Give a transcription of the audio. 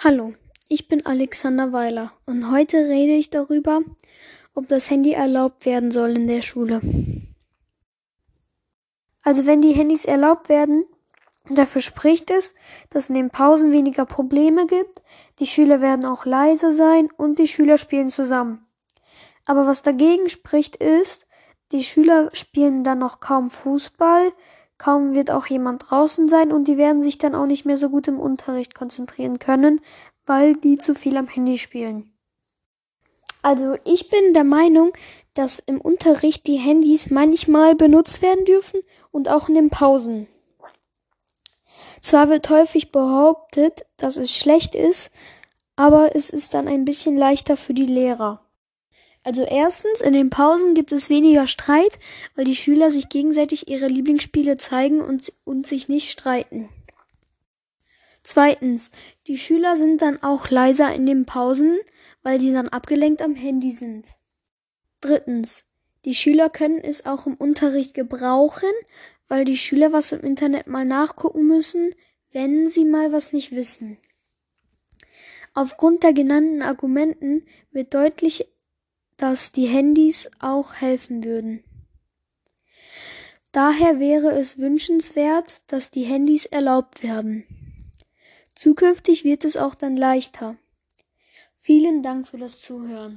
Hallo, ich bin Alexander Weiler und heute rede ich darüber, ob das Handy erlaubt werden soll in der Schule. Also wenn die Handys erlaubt werden, dafür spricht es, dass in den Pausen weniger Probleme gibt, die Schüler werden auch leiser sein und die Schüler spielen zusammen. Aber was dagegen spricht ist, die Schüler spielen dann noch kaum Fußball, Kaum wird auch jemand draußen sein und die werden sich dann auch nicht mehr so gut im Unterricht konzentrieren können, weil die zu viel am Handy spielen. Also ich bin der Meinung, dass im Unterricht die Handys manchmal benutzt werden dürfen und auch in den Pausen. Zwar wird häufig behauptet, dass es schlecht ist, aber es ist dann ein bisschen leichter für die Lehrer. Also erstens, in den Pausen gibt es weniger Streit, weil die Schüler sich gegenseitig ihre Lieblingsspiele zeigen und, und sich nicht streiten. Zweitens, die Schüler sind dann auch leiser in den Pausen, weil die dann abgelenkt am Handy sind. Drittens, die Schüler können es auch im Unterricht gebrauchen, weil die Schüler was im Internet mal nachgucken müssen, wenn sie mal was nicht wissen. Aufgrund der genannten Argumenten wird deutlich dass die Handys auch helfen würden. Daher wäre es wünschenswert, dass die Handys erlaubt werden. Zukünftig wird es auch dann leichter. Vielen Dank für das Zuhören.